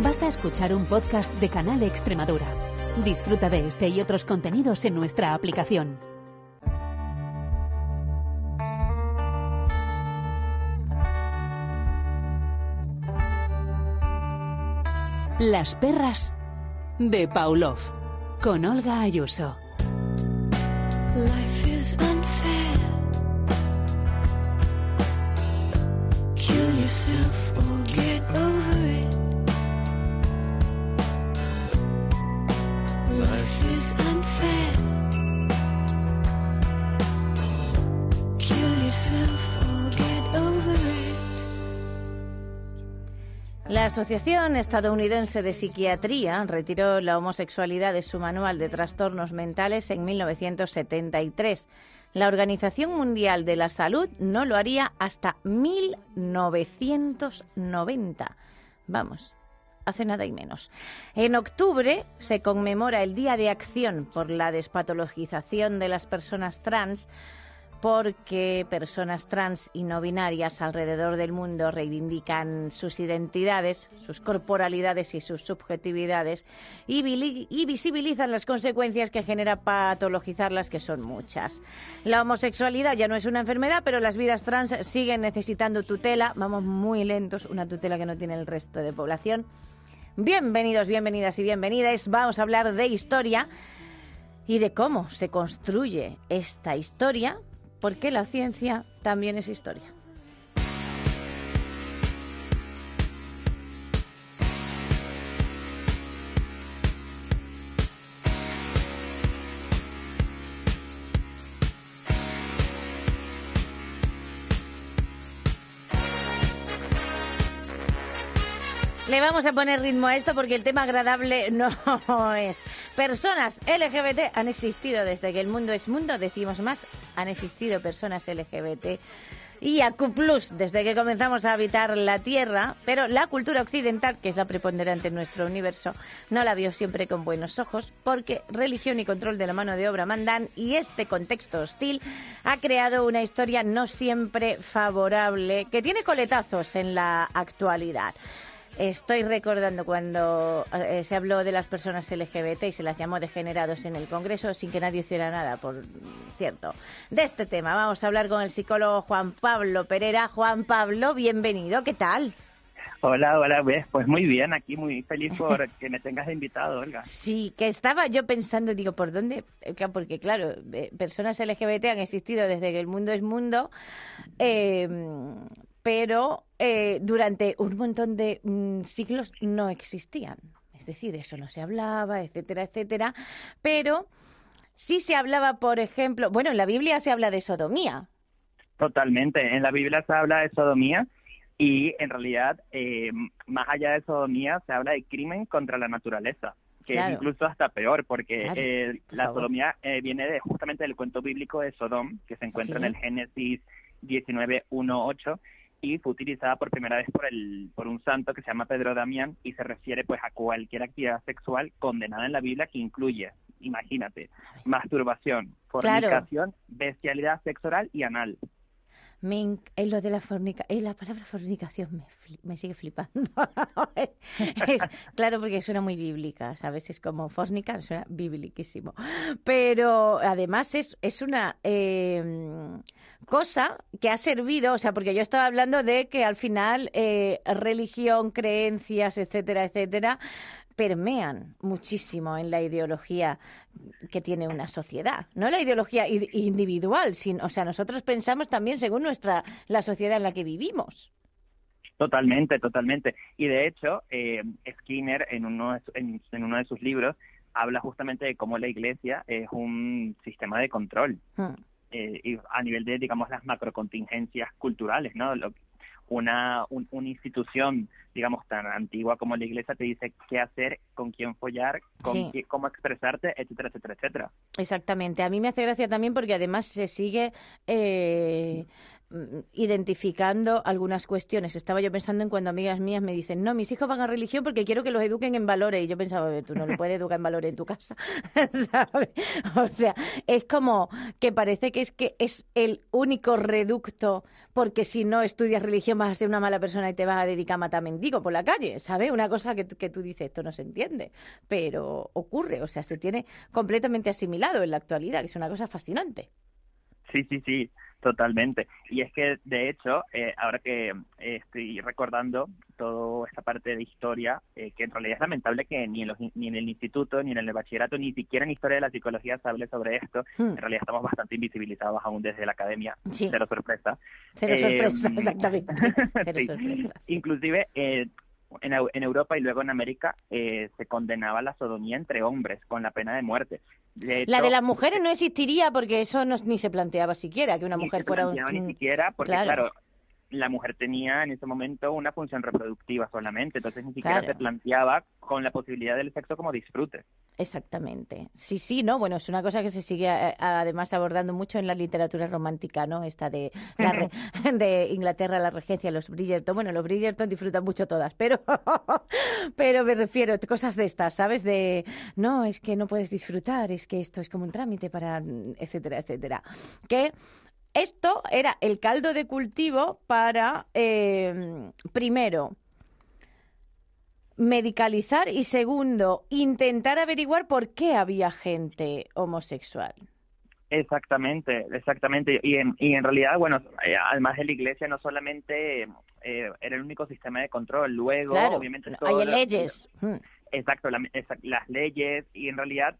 Vas a escuchar un podcast de Canal Extremadura. Disfruta de este y otros contenidos en nuestra aplicación. Las perras de Pavlov con Olga Ayuso. Life is unfair. Kill yourself or Asociación Estadounidense de Psiquiatría retiró la homosexualidad de su manual de trastornos mentales en 1973. La Organización Mundial de la Salud no lo haría hasta 1990. Vamos, hace nada y menos. En octubre se conmemora el Día de Acción por la Despatologización de las Personas Trans porque personas trans y no binarias alrededor del mundo reivindican sus identidades, sus corporalidades y sus subjetividades y, visibilizan las consecuencias que genera patologizarlas, que son muchas. La homosexualidad ya no es una enfermedad, pero las vidas trans siguen necesitando tutela. Vamos muy lentos, una tutela que no tiene el resto de población. Bienvenidos, bienvenidas y bienvenidas. Vamos a hablar de historia y de cómo se construye esta historia, porque la ciencia también es historia. Le vamos a poner ritmo a esto porque el tema agradable no es. Personas LGBT han existido desde que el mundo es mundo, decimos más, han existido personas LGBT y AQ desde que comenzamos a habitar la Tierra, pero la cultura occidental, que es la preponderante en nuestro universo, no la vio siempre con buenos ojos porque religión y control de la mano de obra mandan y este contexto hostil ha creado una historia no siempre favorable que tiene coletazos en la actualidad. Estoy recordando cuando eh, se habló de las personas LGBT y se las llamó degenerados en el Congreso sin que nadie hiciera nada, por cierto. De este tema vamos a hablar con el psicólogo Juan Pablo Pereira. Juan Pablo, bienvenido, ¿qué tal? Hola, hola, pues, pues muy bien, aquí muy feliz por que me tengas de invitado, Olga. Sí, que estaba yo pensando, digo, ¿por dónde? Eh, Porque claro, eh, personas LGBT han existido desde que el mundo es mundo, eh, pero eh, durante un montón de mm, siglos no existían. Es decir, de eso no se hablaba, etcétera, etcétera. Pero sí se hablaba, por ejemplo, bueno, en la Biblia se habla de sodomía. Totalmente, en la Biblia se habla de sodomía y en realidad, eh, más allá de sodomía, se habla de crimen contra la naturaleza, que Claro. es incluso hasta peor, porque Claro, eh, por la favor. sodomía eh, viene de, justamente del cuento bíblico de Sodom, que se encuentra Sí. en el Génesis 19.1.8, y fue utilizada por primera vez por, el, por un santo que se llama Pedro Damián y se refiere pues a cualquier actividad sexual condenada en la Biblia que incluye, imagínate, masturbación, Claro. fornicación, bestialidad sexo oral y anal. Me enc- eh, lo de la fornica, eh, la palabra fornicación me, fli- me sigue flipando. Es- claro, porque suena muy bíblica, ¿sabes? Es como fornica, suena bibliquísimo. Pero además es, es una eh, cosa que ha servido, o sea, porque yo estaba hablando de que al final eh, religión, creencias, etcétera, etcétera, permean muchísimo en la ideología que tiene una sociedad, no la ideología individual, sino, o sea, nosotros pensamos también según nuestra la sociedad en la que vivimos. Totalmente, totalmente. Y de hecho, eh, Skinner en uno, de, en uno de sus libros habla justamente de cómo la iglesia es un sistema de control Hmm. Eh, y a nivel de, digamos, las macrocontingencias culturales, ¿no? Lo- una, un- una institución, digamos, tan antigua como la iglesia te dice qué hacer, con quién follar, con Sí. qué- cómo expresarte, etcétera, etcétera, etcétera. Exactamente. A mí me hace gracia también porque además se sigue eh, identificando algunas cuestiones. Estaba yo pensando en cuando amigas mías me dicen, no, mis hijos van a religión porque quiero que los eduquen en valores. Y yo pensaba, "A ver, tú no lo puedes educar en valores en tu casa, ¿sabes? O sea, es como que parece que es que es el único reducto porque si no estudias religión vas a ser una mala persona y te vas a dedicar a matar mendigo por la calle, ¿sabes? Una cosa que, que tú dices, esto no se entiende, pero ocurre, o sea, se tiene completamente asimilado en la actualidad, que es una cosa fascinante. Sí, sí, sí, totalmente. Y es que, de hecho, eh, ahora que eh, estoy recordando toda esta parte de historia, eh, que en realidad es lamentable que ni en, los, ni en el instituto, ni en el bachillerato, ni siquiera en historia de la psicología se hable sobre esto. Hmm. En realidad estamos bastante invisibilizados aún desde la academia, Sí. cero sorpresa. Cero Eh, sorpresa, exactamente. Cero sí. sorpresa. Inclusive eh, en, Eu- en Europa y luego en América eh, se condenaba la sodomía entre hombres con la pena de muerte. De La de las mujeres no existiría porque eso no, ni se planteaba siquiera, que una ni mujer se fuera un... ni siquiera porque Claro. claro. La mujer tenía en ese momento una función reproductiva solamente, entonces ni siquiera Claro. se planteaba con la posibilidad del sexo como disfrute. Exactamente. Sí, sí, no, bueno, es una cosa que se sigue eh, además abordando mucho en la literatura romántica, ¿no? Esta de, la re- de Inglaterra, la regencia, los Bridgerton. Bueno, los Bridgerton disfrutan mucho todas, pero, pero me refiero a cosas de estas, ¿sabes? De, no, es que no puedes disfrutar, es que esto es como un trámite para, etcétera, etcétera. Que esto era el caldo de cultivo para, eh, primero, medicalizar y segundo, intentar averiguar por qué había gente homosexual. Exactamente, exactamente. Y en, y en realidad, bueno, eh, además de la iglesia, no solamente eh, era el único sistema de control, luego, Claro, obviamente, hay todo lo- leyes. Exacto, la- las leyes y en realidad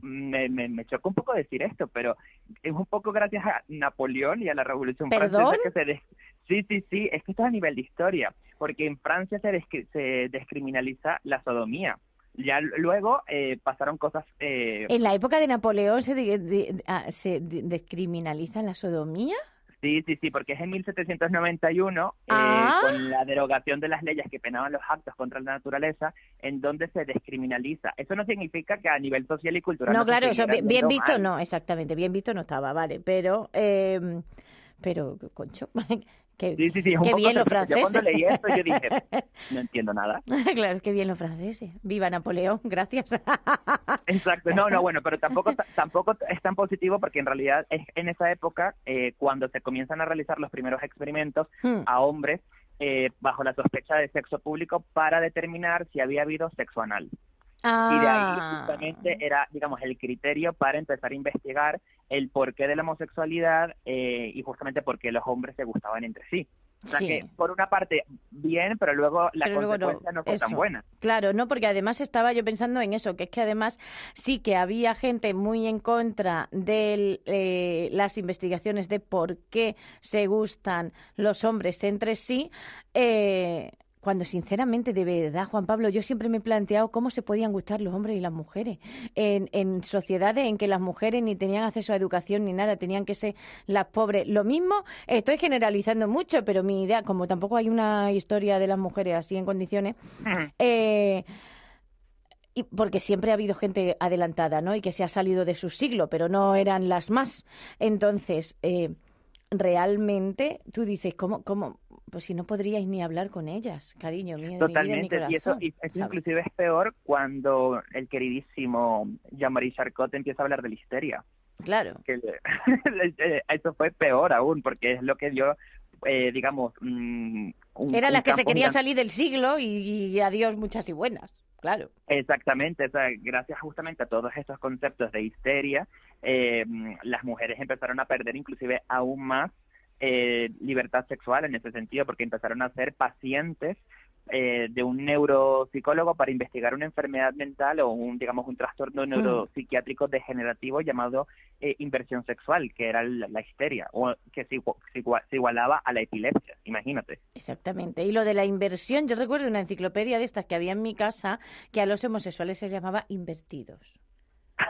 me, me, me choca un poco decir esto, pero es un poco gracias a Napoleón y a la Revolución ¿Perdón? Francesa que se... des- Sí, sí, sí, es que esto es a nivel de historia, porque en Francia se, descri- se descriminaliza la sodomía. Ya luego eh, pasaron cosas... eh, En la época de Napoleón se, di- di- ah, se descriminaliza la sodomía. Sí, sí, sí, porque es en 1791, eh, Ah. con la derogación de las leyes que penaban los actos contra la naturaleza, en donde se descriminaliza. Eso no significa que a nivel social y cultural No, no, claro, eso bien visto mal. no, exactamente, bien visto no estaba, vale, pero, eh, pero, concho, Sí, sí, sí, qué bien los. Yo cuando franceses. leí esto, yo dije, no entiendo nada. claro, qué bien los franceses. Viva Napoleón, gracias. Exacto, no, no, bueno, pero tampoco, tampoco es tan positivo porque en realidad es en esa época eh, cuando se comienzan a realizar los primeros experimentos Hmm. a hombres eh, bajo la sospecha de sexo público para determinar si había habido sexo anal. Y de ahí Ah. justamente era, digamos, el criterio para empezar a investigar el porqué de la homosexualidad eh, y justamente por qué los hombres se gustaban entre sí. O sea Sí. que, por una parte, bien, pero luego la Pero luego no, consecuencia no, fue tan buena. Claro, no, porque además estaba yo pensando en eso, que es que además sí que había gente muy en contra de eh, las investigaciones de por qué se gustan los hombres entre sí. eh, cuando sinceramente, de verdad, Juan Pablo, yo siempre me he planteado cómo se podían gustar los hombres y las mujeres en, en sociedades en que las mujeres ni tenían acceso a educación ni nada, tenían que ser las pobres. Lo mismo, estoy generalizando mucho, pero mi idea, como tampoco hay una historia de las mujeres así en condiciones, eh, y porque siempre ha habido gente adelantada, ¿no? Y que se ha salido de su siglo, pero no eran las más. Entonces, eh, realmente tú dices, ¿cómo, cómo? Pues si no podríais ni hablar con ellas, cariño mío, de mi vida, de mi Totalmente, y eso, y eso inclusive es peor cuando el queridísimo Jean-Marie Charcot empieza a hablar de la histeria. Claro. que le- eso fue peor aún, porque es lo que dio, eh, digamos, mm, un, Eran un las que se gigante. salir del siglo y, y adiós muchas y buenas, claro. Exactamente, o sea, gracias justamente a todos estos conceptos de histeria, eh, las mujeres empezaron a perder inclusive aún más eh, libertad sexual en ese sentido, porque empezaron a ser pacientes eh, de un neuropsicólogo para investigar una enfermedad mental o un, digamos, un trastorno neuropsiquiátrico degenerativo llamado eh, inversión sexual, que era la, la histeria, o que se, se igualaba a la epilepsia, imagínate. Exactamente. Y lo de la inversión, yo recuerdo una enciclopedia de estas que había en mi casa que a los homosexuales se llamaba invertidos.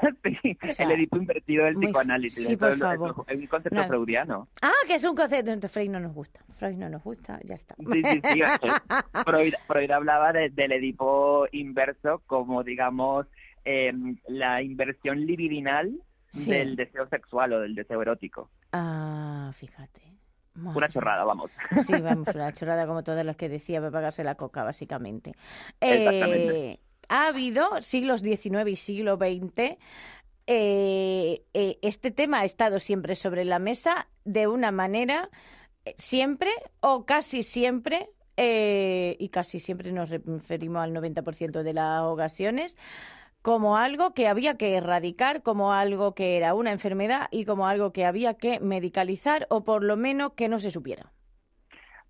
sí, O sea, el Edipo invertido del muy- psicoanálisis, sí, por favor. es un concepto No. freudiano. Ah, que es un concepto. Entonces, Freud no nos gusta. Freud no nos gusta, ya está. Sí, sí, sí. Freud, Freud hablaba de- del Edipo inverso como, digamos, eh, la inversión libidinal Sí. del deseo sexual o del deseo erótico. Ah, fíjate. Madre. Una chorrada, vamos. Sí, vamos, una chorrada como todas las que decía para pagarse la coca, básicamente. Exactamente. Eh, ha habido siglos XIX y siglo XX. eh, eh, este tema ha estado siempre sobre la mesa de una manera, eh, siempre o casi siempre, y casi siempre nos referimos al 90% de las ocasiones, como algo que había que erradicar, como algo que era una enfermedad y como algo que había que medicalizar o por lo menos que no se supiera.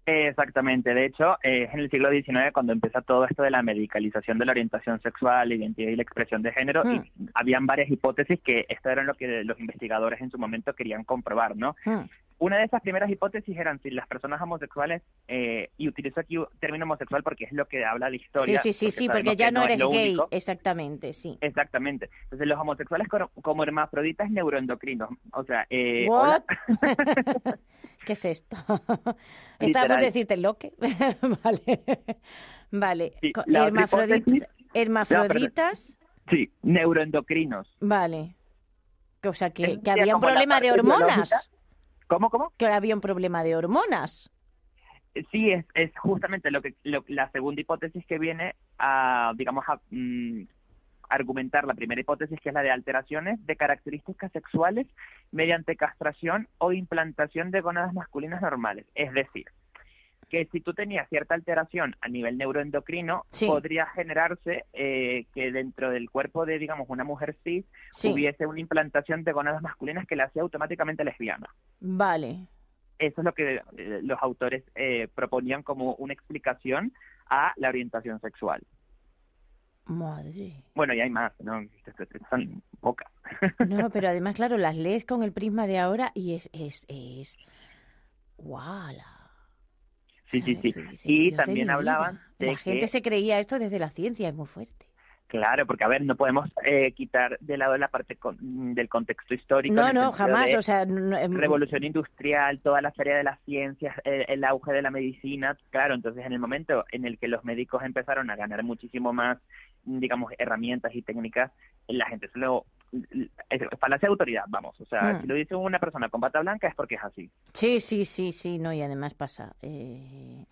Exactamente. De hecho, eh, es en el siglo XIX cuando empieza todo esto de la medicalización de la orientación sexual, la identidad y la expresión de género. Mm. Y habían varias hipótesis que esto era lo que los investigadores en su momento querían comprobar, ¿no? Mm. Una de esas primeras hipótesis eran si las personas homosexuales, eh, y utilizo aquí un término homosexual porque es lo que habla la Sí, historia. sí, sí, sí, sabemos porque ya no es eres gay, único. exactamente, sí. Exactamente. Entonces, los homosexuales como, hermafroditas neuroendocrinos. O sea, eh, What? ¿Qué es esto? Estaba por decirte lo que. vale. Vale. Sí, hermafrodit- hipótesis- hermafroditas. sí, neuroendocrinos. Vale. O sea, que, había un problema de hormonas. biológica. ¿Cómo, cómo? Que había un problema de hormonas. Sí, es, es justamente lo que lo- la segunda hipótesis que viene a, digamos, a mm, argumentar la primera hipótesis, que es la de alteraciones de características sexuales mediante castración o implantación de gónadas masculinas normales. Es decir, que si tú tenías cierta alteración a nivel neuroendocrino, Sí. podría generarse eh, que dentro del cuerpo de, digamos, una mujer cis Sí. hubiese una implantación de gónadas masculinas que la hacía automáticamente lesbiana. Vale. Eso es lo que eh, los autores eh, proponían como una explicación a la orientación sexual. Madre. Bueno, y hay más, ¿no? Son pocas. No, pero además, claro, las lees con el prisma de ahora y es. es, es... ¡Wala! Sí, sí, sí. Y "Dios de también hablaban vida". de La gente que- se creía esto desde la ciencia, es muy fuerte. Claro, porque a ver, no podemos eh, quitar de lado la parte con- del contexto histórico. No, no, jamás. de O sea, no- em, Revolución industrial, toda la feria de las ciencias, el, el auge de la medicina, claro, entonces en el momento en el que los médicos empezaron a ganar muchísimo más, digamos, herramientas y técnicas, la gente se lo... Falacia de autoridad, vamos, o sea, Mm. si lo dice una persona con bata blanca es porque es así. Sí, sí, sí, sí, no, y además pasa. eh,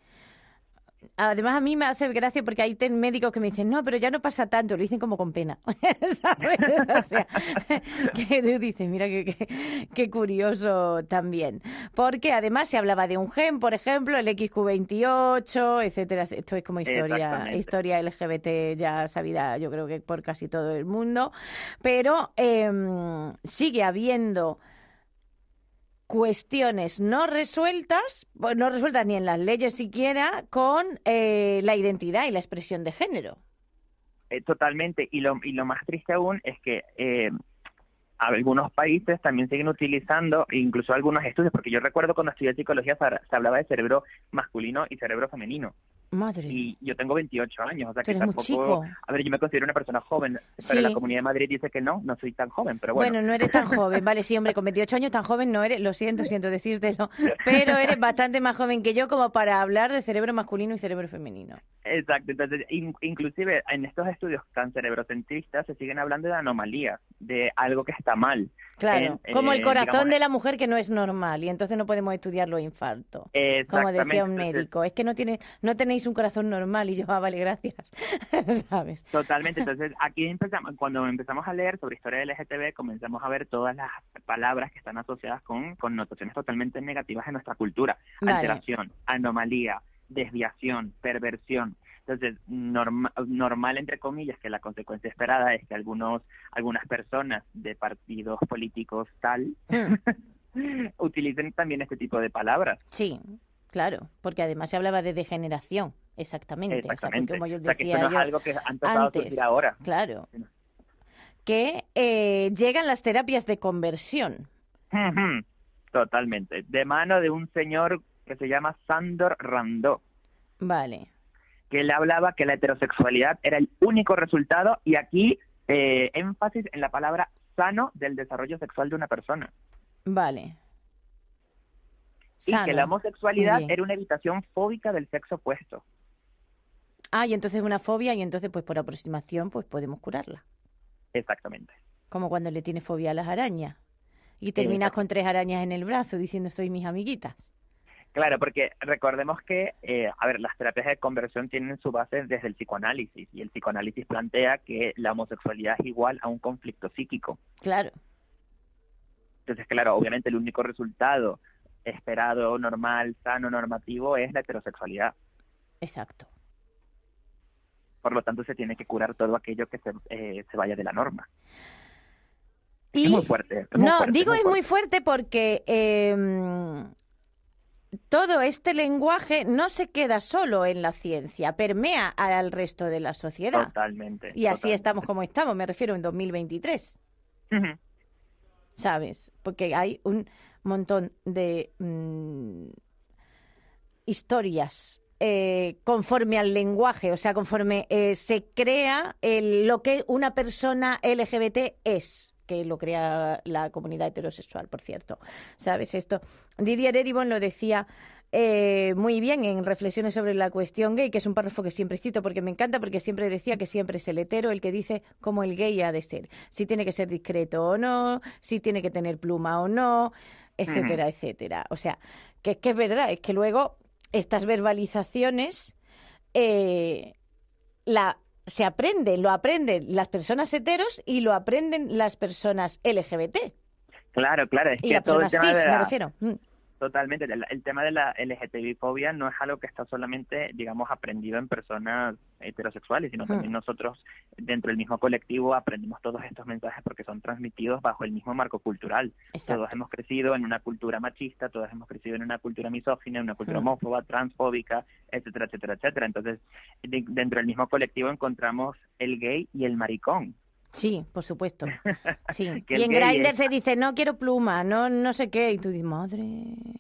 Además, a mí me hace gracia porque hay médicos que me dicen, no, pero ya no pasa tanto, lo dicen como con pena. ¿Sabes? O sea, que tú dices, mira qué, curioso también. Porque además se hablaba de un gen, por ejemplo, el XQ28, etcétera. Esto es como historia, historia LGBT ya sabida, yo creo que por casi todo el mundo. Pero em, sigue habiendo cuestiones no resueltas, no resueltas ni en las leyes siquiera, con eh, la identidad y la expresión de género. Eh, totalmente, y lo, y lo más triste aún es que eh, algunos países también siguen utilizando, incluso algunos estudios, porque yo recuerdo cuando estudié psicología se, se hablaba de cerebro masculino y cerebro femenino. Madre. y yo tengo 28 años, o sea que tampoco, chico. a ver, yo me considero una persona joven, Sí. pero la Comunidad de Madrid dice que no, no soy tan joven, pero bueno. Bueno, no eres tan joven, vale, sí, hombre, con 28 años tan joven no eres, lo siento, siento decírtelo, pero eres bastante más joven que yo como para hablar de cerebro masculino y cerebro femenino. Exacto, entonces in- inclusive en estos estudios tan cerebrocentristas se siguen hablando de anomalías, de algo que está mal. Claro, En, como el eh, corazón digamos, de la mujer que no es normal y entonces no podemos estudiar los infartos. Como decía un entonces, médico, es que no tiene, no tenéis un corazón normal y yo, ah, vale, gracias, ¿sabes? Totalmente, entonces aquí empezamos, cuando empezamos a leer sobre historia del LGTB, comenzamos a ver todas las palabras que están asociadas con connotaciones totalmente negativas en nuestra cultura. Vale. Alteración, anomalía, desviación, perversión. Entonces, norma- normal, entre comillas, que la consecuencia esperada es que algunos, algunas personas de partidos políticos tal Hmm. utilicen también este tipo de palabras. Sí, claro, porque además se hablaba de degeneración, exactamente. O sea, Exactamente. como yo o sea, que decía esto no yo, es algo que ha empezado a antes. surgir ahora. claro, que eh, llegan las terapias de conversión. Totalmente. De mano de un señor que se llama Sandor Randó, Vale, que él hablaba que la heterosexualidad era el único resultado y aquí eh, énfasis en la palabra sano del desarrollo sexual de una persona. vale. Y que la homosexualidad era una evitación fóbica del sexo opuesto. Ah, y entonces una fobia y entonces pues por aproximación pues podemos curarla. Exactamente. Como cuando le tienes fobia a las arañas y terminas con tres arañas en el brazo diciendo soy mis amiguitas. Claro, porque recordemos que, eh, a ver, las terapias de conversión tienen su base desde el psicoanálisis y el psicoanálisis plantea que la homosexualidad es igual a un conflicto psíquico. Claro. Entonces, claro, obviamente el único resultado esperado, normal, sano, normativo es la heterosexualidad. Exacto. Por lo tanto, se tiene que curar todo aquello que se, eh, se vaya de la norma. Y, Es muy fuerte. es muy no, fuerte, digo es muy fuerte. fuerte porque eh, todo este lenguaje no se queda solo en la ciencia, permea al resto de la sociedad. Totalmente. Y así estamos como estamos, me refiero en 2023, Ujú. ¿sabes? Porque hay un montón de mm, historias eh, conforme al lenguaje, o sea, conforme eh, se crea el- lo que una persona LGBT es que lo crea la comunidad heterosexual, por cierto. ¿Sabes esto? Didier Eribon lo decía eh, muy bien en Reflexiones sobre la cuestión gay, que es un párrafo que siempre cito porque me encanta, porque siempre decía que siempre es el hetero el que dice cómo el gay ha de ser, si tiene que ser discreto o no, si tiene que tener pluma o no, etcétera, etcétera. O sea, que, que es verdad, es que luego estas verbalizaciones eh, la, se aprenden, lo aprenden las personas heteros y lo aprenden las personas LGBT. Claro, claro, es Y que todo el personas tema cis, de me refiero. Totalmente. El, el tema de la LGTBI-fobia no es algo que está solamente, digamos, aprendido en personas heterosexuales, sino Hmm. también nosotros dentro del mismo colectivo aprendimos todos estos mensajes porque son transmitidos bajo el mismo marco cultural. Exacto. Todos hemos crecido en una cultura machista, todos hemos crecido en una cultura misógina, en una cultura Hmm. homófoba, transfóbica, etcétera, etcétera, etcétera. Entonces, de- dentro del mismo colectivo encontramos el gay y el maricón. Sí, por supuesto. Sí. Que y en Grindr es- se dice, no quiero pluma, no no sé qué. Y tú dices, madre...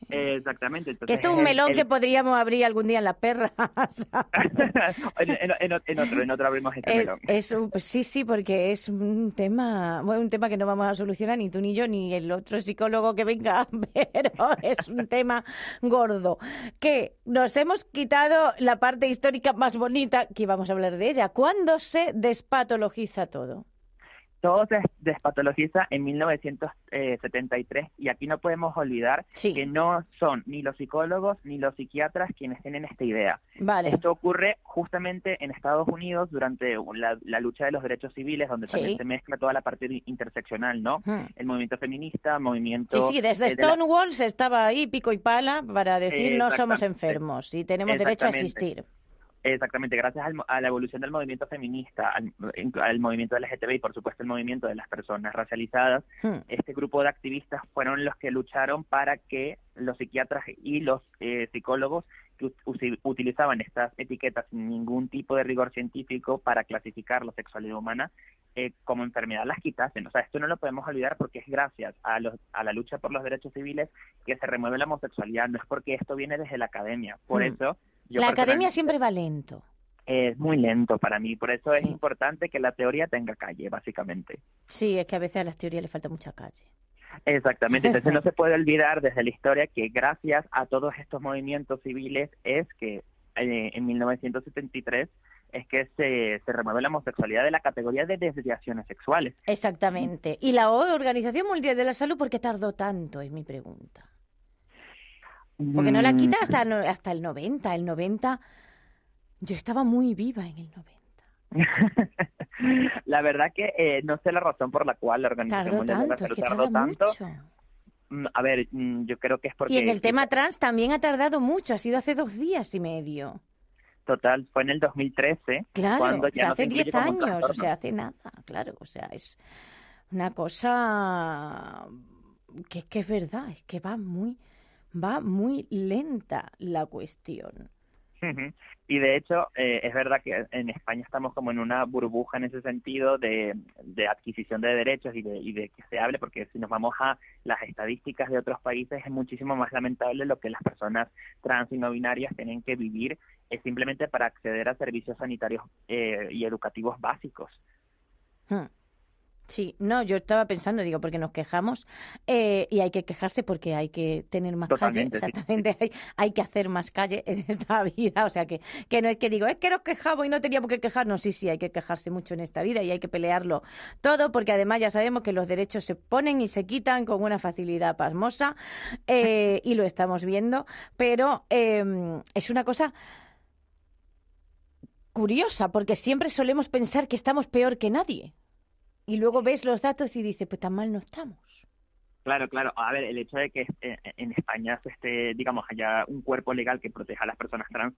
Eh, exactamente. que Entonces, esto es un el- melón el- que podríamos abrir algún día en la perra. en, en- en- en otro, en otro abrimos este Es, melón. es un- pues sí, sí, porque es un tema, bueno, un tema que no vamos a solucionar ni tú ni yo ni el otro psicólogo que venga, pero es un tema gordo. Que nos hemos quitado la parte histórica más bonita, que íbamos a hablar de ella. ¿Cuándo se despatologiza todo? Todo se despatologiza en 1973 y aquí no podemos olvidar Sí. que no son ni los psicólogos ni los psiquiatras quienes tienen esta idea. Vale. Esto ocurre justamente en Estados Unidos durante la, la lucha de los derechos civiles, donde Sí. también se mezcla toda la parte interseccional, ¿no? Hmm. El movimiento feminista, movimiento... Sí, sí, desde eh, de la- Stonewall se estaba ahí pico y pala para decir no somos enfermos y tenemos derecho a asistir. Exactamente, gracias al a la evolución del movimiento feminista, al, al movimiento LGTB y por supuesto el movimiento de las personas racializadas, Hmm. este grupo de activistas fueron los que lucharon para que los psiquiatras y los eh, psicólogos que utilizaban estas etiquetas sin ningún tipo de rigor científico para clasificar la sexualidad humana eh, como enfermedad las quitasen. O sea, esto no lo podemos olvidar porque es gracias a, los, a la lucha por los derechos civiles que se remueve la homosexualidad. No es porque esto viene desde la academia. Por Mm. eso... yo La academia siempre va lento. es muy lento para mí, por eso es importante que la teoría tenga calle, básicamente. Sí, es que a veces a las teorías le falta mucha calle. Exactamente, entonces no se puede olvidar desde la historia que gracias a todos estos movimientos civiles es que eh, en 1973 es que se, se remueve la homosexualidad de la categoría de desviaciones sexuales. Exactamente. ¿Y la Organización Mundial de la Salud por qué tardó tanto? Es mi pregunta. Porque no la Mm, quita hasta, no- hasta el 90. El 90, yo estaba muy viva en el 90. la verdad que eh, no sé la razón por la cual la Organización Tardó Mundial de la tanto, es Salud que tardó tanto. mucho. Mm, A ver, mm, yo creo que es porque... Y en el tema trans también ha tardado mucho, ha sido hace dos días y medio. Total, fue en el 2013 Claro, cuando o ya sea, no se hace 10 incluye como un años, o sea, hace nada, claro, o sea, es una cosa que, que es verdad, es que va muy, va muy lenta la cuestión. Y de hecho, eh, es verdad que en España estamos como en una burbuja en ese sentido de, de adquisición de derechos y de, y de que se hable, porque si nos vamos a las estadísticas de otros países es muchísimo más lamentable lo que las personas trans y no binarias tienen que vivir es simplemente para acceder a servicios sanitarios eh, y educativos básicos. Hmm. Sí, no, yo estaba pensando, digo, porque nos quejamos eh, y hay que quejarse porque hay que tener más calle, sí. exactamente, hay, hay que hacer más calle en esta vida, o sea, que, que no es que digo, es que nos quejamos y no teníamos que quejarnos, sí, sí, hay que quejarse mucho en esta vida y hay que pelearlo todo, porque además ya sabemos que los derechos se ponen y se quitan con una facilidad pasmosa eh, y lo estamos viendo, pero eh, es una cosa curiosa, porque siempre solemos pensar que estamos peor que nadie. Y luego ves los datos y dices, pues tan mal no estamos. Claro, claro. A ver, el hecho de que eh, en España se esté, digamos, haya un cuerpo legal que proteja a las personas trans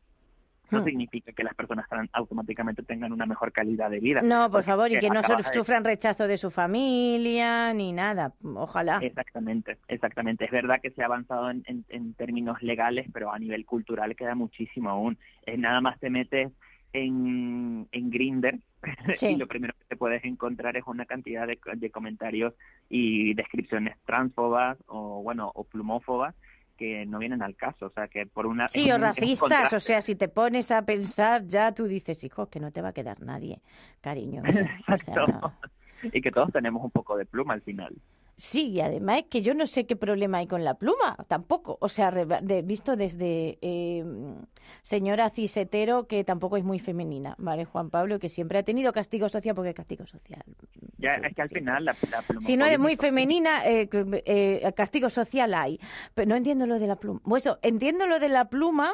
no Hmm. significa que las personas trans automáticamente tengan una mejor calidad de vida. No, por favor, y que no de- sufran rechazo de su familia ni nada. Ojalá. Exactamente, exactamente. Es verdad que se ha avanzado en, en- en términos legales, pero a nivel cultural queda muchísimo aún. Es nada más te metes en, en Grinder Sí. y lo primero que te puedes encontrar es una cantidad de, de comentarios y descripciones transfobas o bueno o plumófobas que no vienen al caso, o sea que por una Sí, o un- racistas, o sea, si te pones a pensar, ya tú dices, hijo, que no te va a quedar nadie, cariño. O sea, y que todos tenemos un poco de pluma al final. Sí, y además es que yo no sé qué problema hay con la pluma, tampoco. O sea, de- visto desde eh, señora cisetero, que tampoco es muy femenina, ¿vale? Juan Pablo, que siempre ha tenido castigo social, porque castigo social. Ya sí, es que al sí. final la, la Si no eres muy femenina, eh, eh, castigo social hay. Pero no entiendo lo de la pluma. Bueno, eso, entiendo lo de la pluma,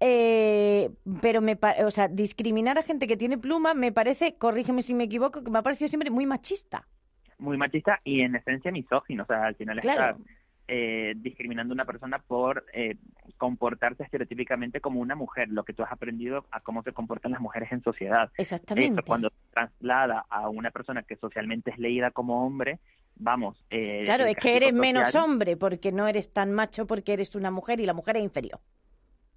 eh, pero me o sea, discriminar a gente que tiene pluma me parece, corrígeme si me equivoco, que me ha parecido siempre muy machista. Muy machista y en esencia misógino. O sea, al final Claro. estás eh, discriminando a una persona por eh, comportarse estereotípicamente como una mujer, lo que tú has aprendido a cómo se comportan las mujeres en sociedad. Exactamente. Eso cuando traslada a una persona que socialmente es leída como hombre, vamos. eh, Claro, es que eres menos hombre porque no eres tan macho porque eres una mujer y la mujer es inferior.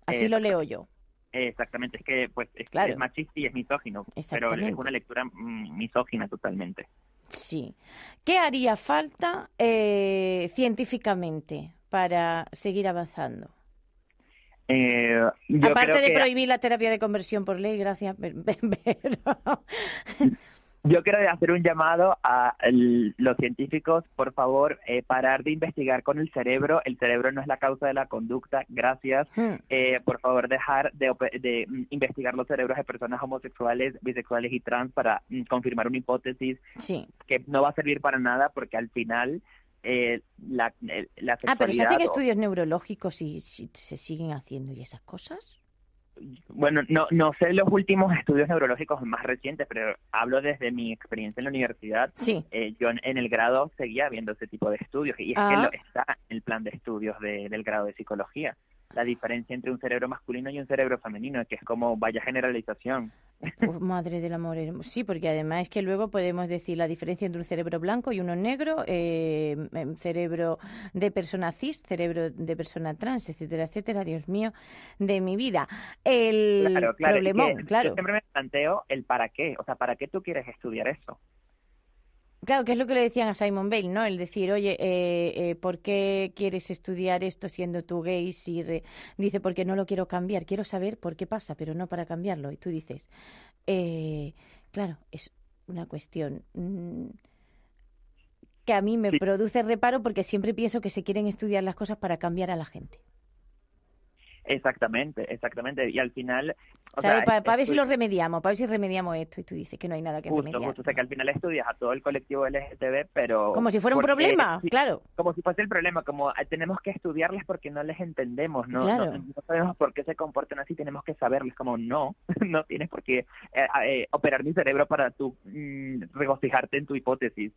Así lo leo yo. Exactamente, es que pues es, Claro. es machista y es misógino, pero es una lectura mm, misógina totalmente. Sí. ¿Qué haría falta eh, científicamente para seguir avanzando? Eh, yo Aparte creo de que- prohibir la terapia de conversión por ley, gracias, pero- pero- Yo quiero hacer un llamado a los científicos, por favor, eh, parar de investigar con el cerebro. El cerebro no es la causa de la conducta. Gracias. Hmm. Eh, por favor, dejar de, de, mm, investigar los cerebros de personas homosexuales, bisexuales y trans para mm, confirmar una hipótesis Sí. que no va a servir para nada porque al final eh, la, el- la Ah, pero se sexualidad hacen o- estudios neurológicos y, si- se siguen haciendo y esas cosas. Bueno, no, no sé los últimos estudios neurológicos más recientes, pero hablo desde mi experiencia en la universidad. Sí. Eh, yo en, el grado seguía viendo ese tipo de estudios y es que Ah. lo, está en el plan de estudios de- del grado de psicología. La diferencia entre un cerebro masculino y un cerebro femenino, que es como vaya generalización. Pues, madre del amor. Sí, porque además es que luego podemos decir la diferencia entre un cerebro blanco y uno negro, eh, em, cerebro de persona cis, cerebro de persona trans, etcétera, etcétera. Dios mío, de mi vida. El Claro, claro. que problemón, Yo claro. siempre me planteo el para qué. O sea, ¿para qué tú quieres estudiar eso? Claro, que es lo que le decían a Simon Bale, ¿no? El decir, oye, eh, eh, ¿por qué quieres estudiar esto siendo tú gay? Si re- Dice, porque no lo quiero cambiar, quiero saber por qué pasa, pero no para cambiarlo. Y tú dices, eh, claro, es una cuestión mm, que a mí me Sí. produce reparo porque siempre pienso que se quieren estudiar las cosas para cambiar a la gente. Exactamente, exactamente. Y al final... o Para, ver si lo remediamos, para ver si remediamos esto. Y tú dices que no hay nada que Justo, remediar. justo. O sea, que al final estudias a todo el colectivo LGTB, pero... Como si fuera un problema, claro. como si fuese el problema, como eh, tenemos que estudiarles porque no les entendemos, ¿no? Claro. No, no sabemos por qué se comportan así, tenemos que saberles, como no, no tienes por qué eh, eh, operar mi cerebro para tú mm, regocijarte en tu hipótesis,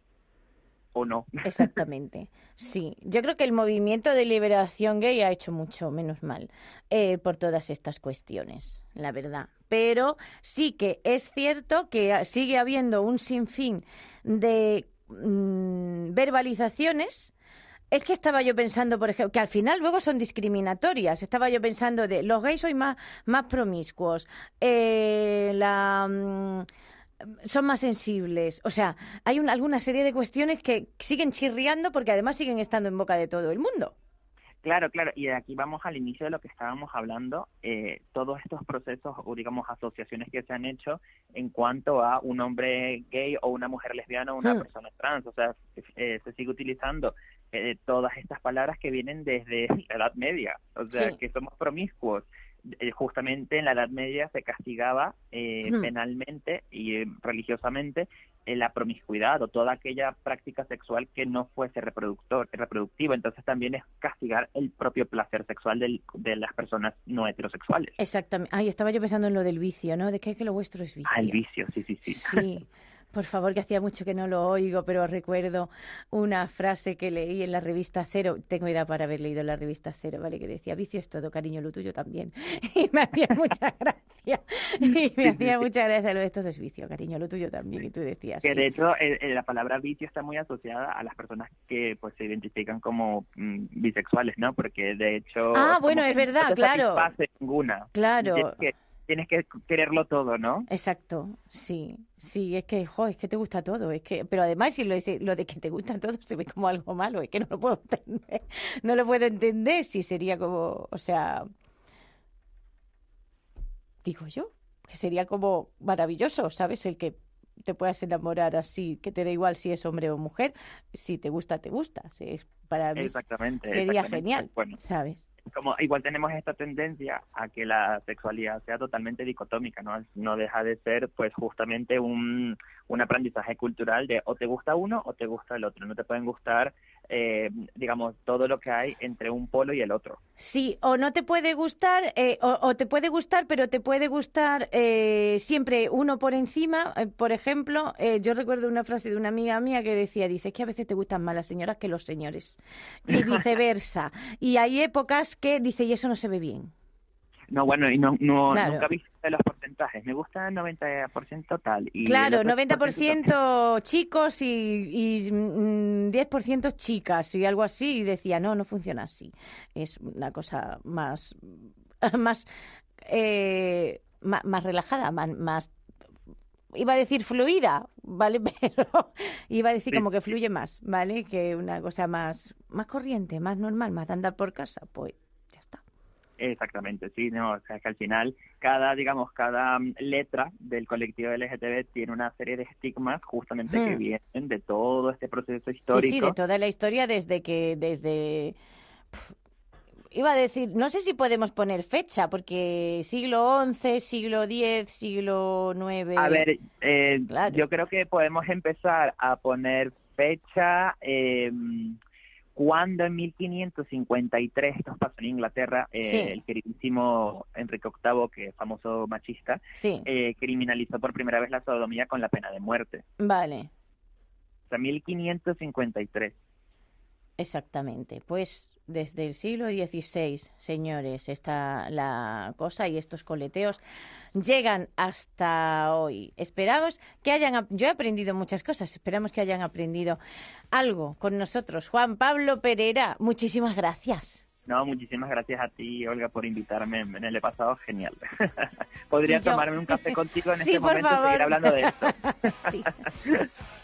o no. Exactamente, sí. Yo creo que el movimiento de liberación gay ha hecho mucho menos mal eh, por todas estas cuestiones, la verdad. Pero sí que es cierto que sigue habiendo un sinfín de mm, verbalizaciones. Es que estaba yo pensando, por ejemplo, que al final luego son discriminatorias. Estaba yo pensando de los gays soy más, más promiscuos, eh, la, mm, son más sensibles. O sea, hay un- alguna serie de cuestiones que siguen chirriando porque además siguen estando en boca de todo el mundo. Claro, claro, y de aquí vamos al inicio de lo que estábamos hablando, eh, todos estos procesos o digamos asociaciones que se han hecho en cuanto a un hombre gay o una mujer lesbiana o una Hmm. persona trans, o sea, eh, se sigue utilizando eh, todas estas palabras que vienen desde la Edad Media, o sea, Sí. que somos promiscuos. Eh, justamente en la Edad Media se castigaba eh, penalmente y eh, religiosamente eh, la promiscuidad o toda aquella práctica sexual que no fuese reproductor, reproductiva. Entonces también es castigar el propio placer sexual del- de las personas no heterosexuales. Exactamente. Ay, estaba yo pensando en lo del vicio, ¿no? De que, que lo vuestro es vicio. Ah, el vicio, sí, sí, sí. Sí, por favor, que hacía mucho que no lo oigo, pero recuerdo una frase que leí en la revista Cero. Tengo edad para haber leído la revista Cero, ¿vale? Que decía, vicio es todo, cariño, lo tuyo también. Y me hacía mucha gracia. Y me hacía mucha gracia lo de todo es vicio, cariño, lo tuyo también. Y tú decías, Que sí. de hecho eh, eh, la palabra vicio está muy asociada a las personas que pues se identifican como mm, bisexuales, ¿no? Porque de hecho... Ah, bueno, es no verdad, te claro. satisface ninguna. Claro. Que, tienes que quererlo todo, ¿no? Exacto, sí, sí, es que, jo, es que te gusta todo, es que, pero además si lo, de- lo de que te gustan todo se ve como algo malo, es que no lo puedo entender, no lo puedo entender si sería como, o sea, digo yo, que sería como maravilloso, ¿sabes? El que te puedas enamorar así, que te da igual si es hombre o mujer, si te gusta, te gusta, si es para mí Exactamente. sería exactamente. genial, Bueno, ¿sabes? Como igual tenemos esta tendencia a que la sexualidad sea totalmente dicotómica, ¿no? No deja de ser, pues, justamente un, un aprendizaje cultural de o te gusta uno o te gusta el otro. No te pueden gustar, eh, digamos, todo lo que hay entre un polo y el otro. Sí, o no te puede gustar, eh, o, o te puede gustar, pero te puede gustar eh, siempre uno por encima. Eh, por ejemplo, eh, yo recuerdo una frase de una amiga mía que decía, dice, es que a veces te gustan más las señoras que los señores. Y viceversa. y hay épocas que dice, y eso no se ve bien. No, bueno, y no, no Claro. nunca viste los porcentajes. Me gusta el 90% tal. Y Claro, el otro 90% chicos y, y mm, 10% chicas y algo así. Y decía, no, no funciona así. Es una cosa más, más, eh, más, relajada, más, más, iba a decir fluida, ¿vale? Pero iba a decir Sí, como que fluye más, ¿vale? Que una cosa más, más corriente, más normal, más de andar por casa, pues. Exactamente, sí, no, o sea, que al final cada, digamos, cada mm, letra del colectivo LGTB tiene una serie de estigmas justamente que Hmm. vienen de todo este proceso Sí, histórico. sí, de toda la historia desde que, desde... Iba a decir, no sé si podemos poner fecha, porque siglo XI, siglo X, siglo IX... A ver, eh, Claro. yo creo que podemos empezar a poner fecha eh, cuando en 1553, esto pasó en Inglaterra, eh, Sí. el queridísimo Enrique VIII, que es famoso machista, Sí, eh, criminalizó por primera vez la sodomía con la pena de muerte. vale, O sea, 1553. exactamente. Pues desde el siglo XVI, señores, está la cosa y estos coleteos llegan hasta hoy. Esperamos que hayan, yo he aprendido muchas cosas, esperamos que hayan aprendido algo con nosotros. Juan Pablo Pereira, muchísimas gracias. No, muchísimas gracias a ti, Olga, por invitarme. Me le he pasado genial. Podría Y yo- tomarme un café contigo en Sí, este momento y favor. seguir hablando de esto. Sí.